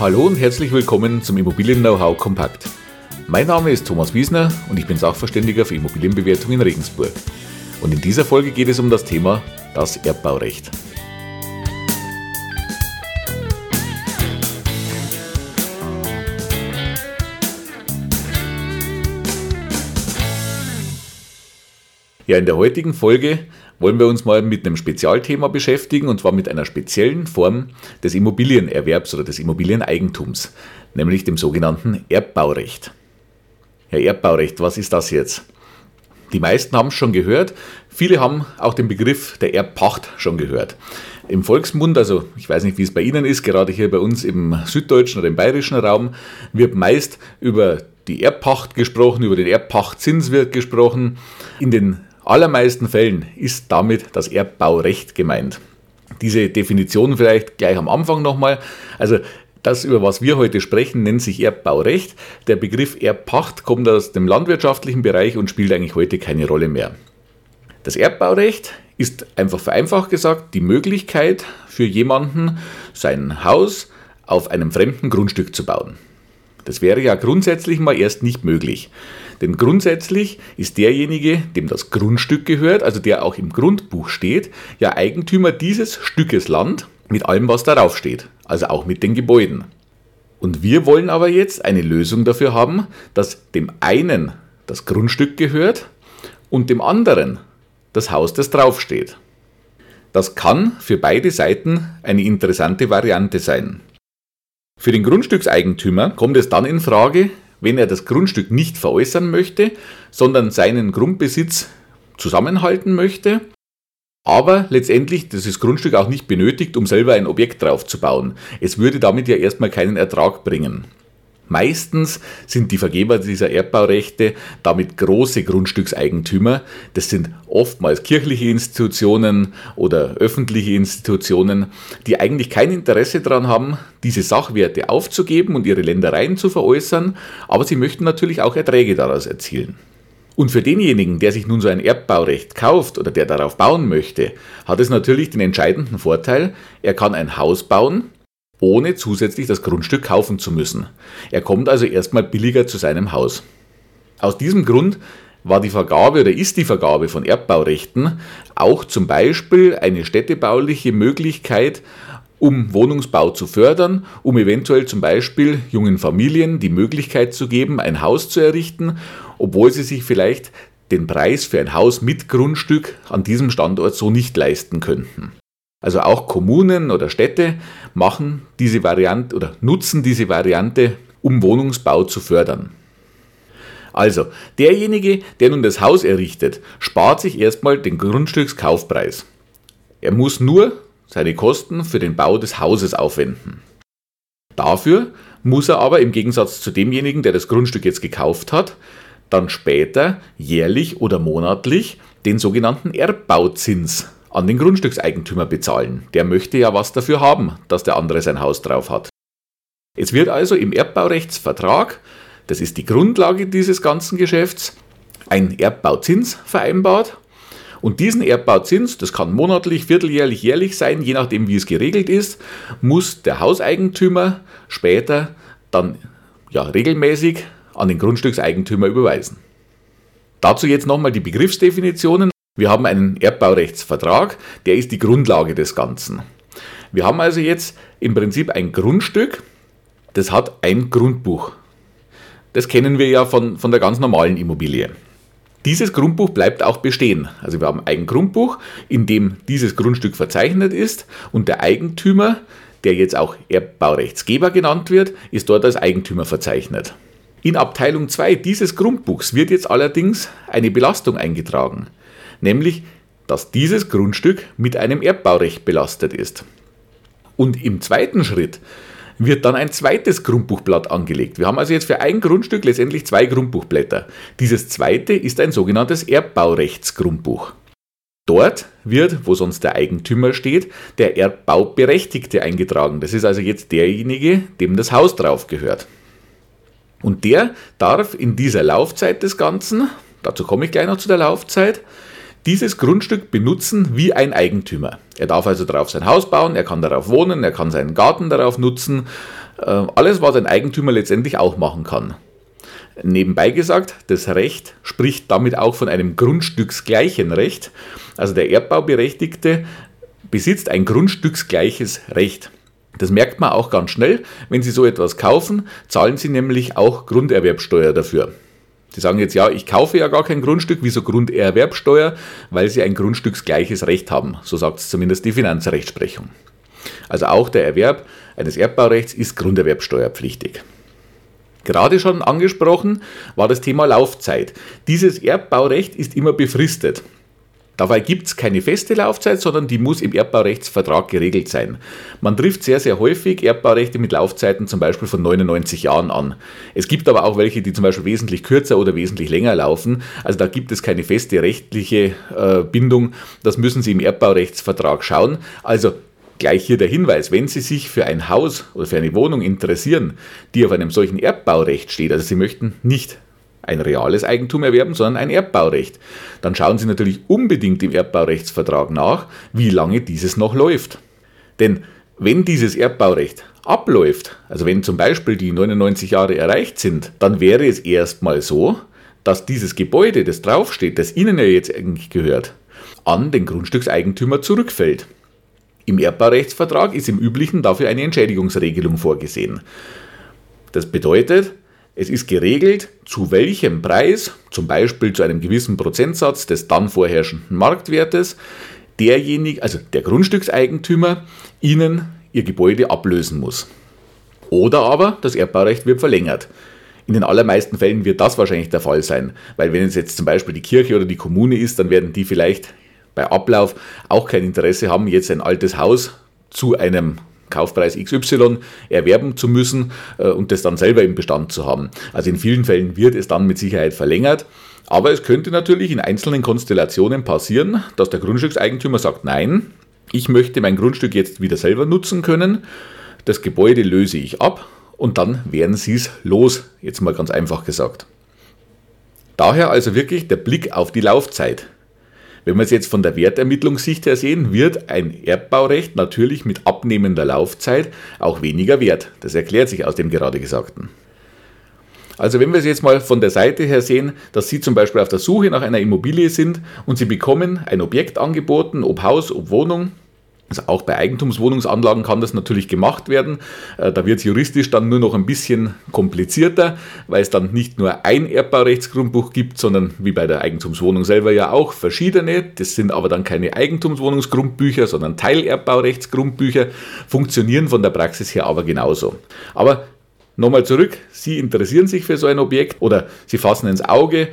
Hallo und herzlich willkommen zum Immobilien-Know-how Kompakt. Mein Name ist Thomas Wiesner und ich bin Sachverständiger für Immobilienbewertung in Regensburg. Und in dieser Folge geht es um das Thema das Erbbaurecht. Ja, in der heutigen Folge wollen wir uns mal mit einem Spezialthema beschäftigen und zwar mit einer speziellen Form des Immobilienerwerbs oder des Immobilieneigentums, nämlich dem sogenannten Erbbaurecht. Ja, Erbbaurecht, was ist das jetzt? Die meisten haben es schon gehört, viele haben auch den Begriff der Erbpacht schon gehört. Im Volksmund, also ich weiß nicht, wie es bei Ihnen ist, gerade hier bei uns im süddeutschen oder im bayerischen Raum, wird meist über die Erbpacht gesprochen, über den Erbpachtzins wird gesprochen. In den allermeisten Fällen ist damit das Erbbaurecht gemeint. Diese Definition vielleicht gleich am Anfang nochmal. Also das, über was wir heute sprechen, nennt sich Erbbaurecht. Der Begriff Erbpacht kommt aus dem landwirtschaftlichen Bereich und spielt eigentlich heute keine Rolle mehr. Das Erbbaurecht ist einfach vereinfacht gesagt die Möglichkeit für jemanden, sein Haus auf einem fremden Grundstück zu bauen. Das wäre ja grundsätzlich mal erst nicht möglich. Denn grundsätzlich ist derjenige, dem das Grundstück gehört, also der auch im Grundbuch steht, ja Eigentümer dieses Stückes Land mit allem, was darauf steht, also auch mit den Gebäuden. Und wir wollen aber jetzt eine Lösung dafür haben, dass dem einen das Grundstück gehört und dem anderen das Haus, das draufsteht. Das kann für beide Seiten eine interessante Variante sein. Für den Grundstückseigentümer kommt es dann in Frage, wenn er das Grundstück nicht veräußern möchte, sondern seinen Grundbesitz zusammenhalten möchte, aber letztendlich dieses Grundstück auch nicht benötigt, um selber ein Objekt drauf zu bauen. Es würde damit ja erstmal keinen Ertrag bringen. Meistens sind die Vergeber dieser Erbbaurechte damit große Grundstückseigentümer. Das sind oftmals kirchliche Institutionen oder öffentliche Institutionen, die eigentlich kein Interesse daran haben, diese Sachwerte aufzugeben und ihre Ländereien zu veräußern, aber sie möchten natürlich auch Erträge daraus erzielen. Und für denjenigen, der sich nun so ein Erbbaurecht kauft oder der darauf bauen möchte, hat es natürlich den entscheidenden Vorteil, er kann ein Haus bauen, ohne zusätzlich das Grundstück kaufen zu müssen. Er kommt also erstmal billiger zu seinem Haus. Aus diesem Grund war die Vergabe oder ist die Vergabe von Erbbaurechten auch zum Beispiel eine städtebauliche Möglichkeit, um Wohnungsbau zu fördern, um eventuell zum Beispiel jungen Familien die Möglichkeit zu geben, ein Haus zu errichten, obwohl sie sich vielleicht den Preis für ein Haus mit Grundstück an diesem Standort so nicht leisten könnten. Also auch Kommunen oder Städte machen diese Variante oder nutzen diese Variante, um Wohnungsbau zu fördern. Also, derjenige, der nun das Haus errichtet, spart sich erstmal den Grundstückskaufpreis. Er muss nur seine Kosten für den Bau des Hauses aufwenden. Dafür muss er aber im Gegensatz zu demjenigen, der das Grundstück jetzt gekauft hat, dann später jährlich oder monatlich den sogenannten Erbbauzins an den Grundstückseigentümer bezahlen. Der möchte ja was dafür haben, dass der andere sein Haus drauf hat. Es wird also im Erbbaurechtsvertrag, das ist die Grundlage dieses ganzen Geschäfts, ein Erbbauzins vereinbart. Und diesen Erbbauzins, das kann monatlich, vierteljährlich, jährlich sein, je nachdem wie es geregelt ist, muss der Hauseigentümer später dann ja, regelmäßig an den Grundstückseigentümer überweisen. Dazu jetzt nochmal die Begriffsdefinitionen. Wir haben einen Erbbaurechtsvertrag, der ist die Grundlage des Ganzen. Wir haben also jetzt im Prinzip ein Grundstück, das hat ein Grundbuch. Das kennen wir ja von, von der ganz normalen Immobilie. Dieses Grundbuch bleibt auch bestehen. Also wir haben ein Grundbuch, in dem dieses Grundstück verzeichnet ist und der Eigentümer, der jetzt auch Erbbaurechtsgeber genannt wird, ist dort als Eigentümer verzeichnet. In Abteilung 2 dieses Grundbuchs wird jetzt allerdings eine Belastung eingetragen nämlich dass dieses Grundstück mit einem Erbbaurecht belastet ist. Und im zweiten Schritt wird dann ein zweites Grundbuchblatt angelegt. Wir haben also jetzt für ein Grundstück letztendlich zwei Grundbuchblätter. Dieses zweite ist ein sogenanntes Erbbaurechtsgrundbuch. Dort wird, wo sonst der Eigentümer steht, der Erbbauberechtigte eingetragen. Das ist also jetzt derjenige, dem das Haus drauf gehört. Und der darf in dieser Laufzeit des Ganzen, dazu komme ich gleich noch zu der Laufzeit, dieses Grundstück benutzen wie ein Eigentümer. Er darf also darauf sein Haus bauen, er kann darauf wohnen, er kann seinen Garten darauf nutzen. Äh, alles, was ein Eigentümer letztendlich auch machen kann. Nebenbei gesagt, das Recht spricht damit auch von einem grundstücksgleichen Recht. Also der Erbbauberechtigte besitzt ein grundstücksgleiches Recht. Das merkt man auch ganz schnell. Wenn Sie so etwas kaufen, zahlen Sie nämlich auch Grunderwerbsteuer dafür. Sie sagen jetzt, ja, ich kaufe ja gar kein Grundstück, wieso Grunderwerbsteuer? Weil Sie ein grundstücksgleiches Recht haben. So sagt es zumindest die Finanzrechtsprechung. Also auch der Erwerb eines Erbbaurechts ist grunderwerbsteuerpflichtig. Gerade schon angesprochen war das Thema Laufzeit. Dieses Erbbaurecht ist immer befristet. Dabei gibt es keine feste Laufzeit, sondern die muss im Erbbaurechtsvertrag geregelt sein. Man trifft sehr, sehr häufig Erbbaurechte mit Laufzeiten zum Beispiel von 99 Jahren an. Es gibt aber auch welche, die zum Beispiel wesentlich kürzer oder wesentlich länger laufen. Also da gibt es keine feste rechtliche äh, Bindung. Das müssen Sie im Erbbaurechtsvertrag schauen. Also Gleich hier der Hinweis, wenn Sie sich für ein Haus oder für eine Wohnung interessieren, die auf einem solchen Erbbaurecht steht, also Sie möchten nicht ein reales Eigentum erwerben, sondern ein Erbbaurecht. Dann schauen Sie natürlich unbedingt im Erbbaurechtsvertrag nach, wie lange dieses noch läuft. Denn wenn dieses Erbbaurecht abläuft, also wenn zum Beispiel die 99 Jahre erreicht sind, dann wäre es erstmal so, dass dieses Gebäude, das draufsteht, das Ihnen ja jetzt eigentlich gehört, an den Grundstückseigentümer zurückfällt. Im Erbbaurechtsvertrag ist im Üblichen dafür eine Entschädigungsregelung vorgesehen. Das bedeutet, es ist geregelt, zu welchem Preis, zum Beispiel zu einem gewissen Prozentsatz des dann vorherrschenden Marktwertes, derjenige, also der Grundstückseigentümer, Ihnen Ihr Gebäude ablösen muss. Oder aber das Erbbaurecht wird verlängert. In den allermeisten Fällen wird das wahrscheinlich der Fall sein, weil wenn es jetzt zum Beispiel die Kirche oder die Kommune ist, dann werden die vielleicht bei Ablauf auch kein Interesse haben, jetzt ein altes Haus zu einem Kaufpreis XY erwerben zu müssen äh, und das dann selber im Bestand zu haben. Also in vielen Fällen wird es dann mit Sicherheit verlängert. Aber es könnte natürlich in einzelnen Konstellationen passieren, dass der Grundstückseigentümer sagt, nein, ich möchte mein Grundstück jetzt wieder selber nutzen können, das Gebäude löse ich ab und dann werden sie es los, jetzt mal ganz einfach gesagt. Daher also wirklich der Blick auf die Laufzeit. Wenn wir es jetzt von der Wertermittlungssicht her sehen, wird ein Erbbaurecht natürlich mit abnehmender Laufzeit auch weniger wert. Das erklärt sich aus dem gerade Gesagten. Also wenn wir es jetzt mal von der Seite her sehen, dass Sie zum Beispiel auf der Suche nach einer Immobilie sind und Sie bekommen ein Objekt angeboten, ob Haus, ob Wohnung, also auch bei Eigentumswohnungsanlagen kann das natürlich gemacht werden. Äh, da wird es juristisch dann nur noch ein bisschen komplizierter, weil es dann nicht nur ein Erbbaurechtsgrundbuch gibt, sondern wie bei der Eigentumswohnung selber ja auch verschiedene. Das sind aber dann keine Eigentumswohnungsgrundbücher, sondern Teilerbbaurechtsgrundbücher, funktionieren von der Praxis her aber genauso. Aber nochmal zurück, Sie interessieren sich für so ein Objekt oder Sie fassen ins Auge,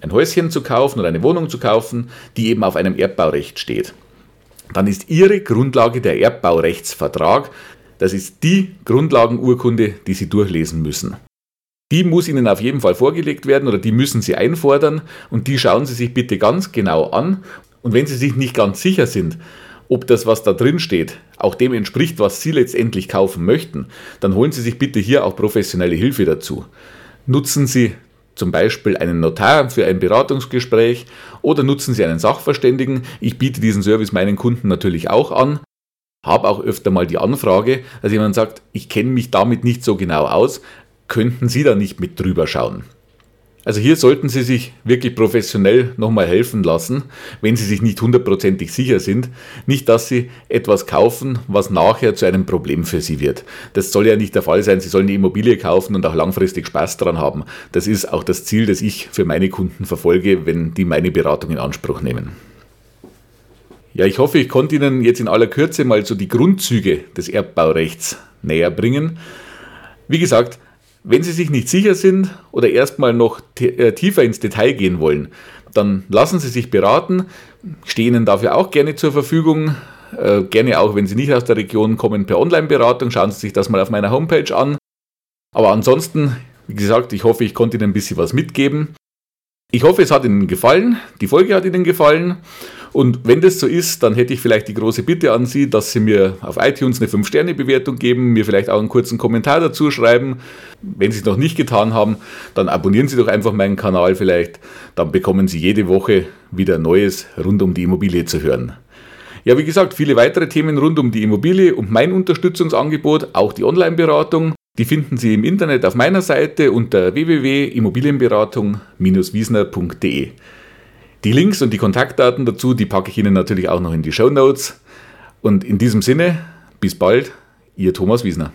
ein Häuschen zu kaufen oder eine Wohnung zu kaufen, die eben auf einem Erbbaurecht steht dann ist Ihre Grundlage der Erbbaurechtsvertrag. Das ist die Grundlagenurkunde, die Sie durchlesen müssen. Die muss Ihnen auf jeden Fall vorgelegt werden oder die müssen Sie einfordern und die schauen Sie sich bitte ganz genau an. Und wenn Sie sich nicht ganz sicher sind, ob das, was da drin steht, auch dem entspricht, was Sie letztendlich kaufen möchten, dann holen Sie sich bitte hier auch professionelle Hilfe dazu. Nutzen Sie zum Beispiel einen Notar für ein Beratungsgespräch oder nutzen Sie einen Sachverständigen. Ich biete diesen Service meinen Kunden natürlich auch an. Habe auch öfter mal die Anfrage, dass jemand sagt, ich kenne mich damit nicht so genau aus, könnten Sie da nicht mit drüber schauen? Also hier sollten Sie sich wirklich professionell nochmal helfen lassen, wenn Sie sich nicht hundertprozentig sicher sind. Nicht, dass Sie etwas kaufen, was nachher zu einem Problem für Sie wird. Das soll ja nicht der Fall sein. Sie sollen die Immobilie kaufen und auch langfristig Spaß daran haben. Das ist auch das Ziel, das ich für meine Kunden verfolge, wenn die meine Beratung in Anspruch nehmen. Ja, ich hoffe, ich konnte Ihnen jetzt in aller Kürze mal so die Grundzüge des Erbbaurechts näher bringen. Wie gesagt, wenn Sie sich nicht sicher sind oder erstmal noch äh, tiefer ins Detail gehen wollen, dann lassen Sie sich beraten. Ich stehe Ihnen dafür auch gerne zur Verfügung. Äh, gerne auch, wenn Sie nicht aus der Region kommen, per Online-Beratung. Schauen Sie sich das mal auf meiner Homepage an. Aber ansonsten, wie gesagt, ich hoffe, ich konnte Ihnen ein bisschen was mitgeben. Ich hoffe, es hat Ihnen gefallen. Die Folge hat Ihnen gefallen. Und wenn das so ist, dann hätte ich vielleicht die große Bitte an Sie, dass Sie mir auf iTunes eine 5-Sterne-Bewertung geben, mir vielleicht auch einen kurzen Kommentar dazu schreiben. Wenn Sie es noch nicht getan haben, dann abonnieren Sie doch einfach meinen Kanal vielleicht. Dann bekommen Sie jede Woche wieder Neues rund um die Immobilie zu hören. Ja, wie gesagt, viele weitere Themen rund um die Immobilie und mein Unterstützungsangebot, auch die Online-Beratung, die finden Sie im Internet auf meiner Seite unter www.immobilienberatung-wiesner.de. Die Links und die Kontaktdaten dazu, die packe ich Ihnen natürlich auch noch in die Show Notes. Und in diesem Sinne, bis bald, Ihr Thomas Wiesner.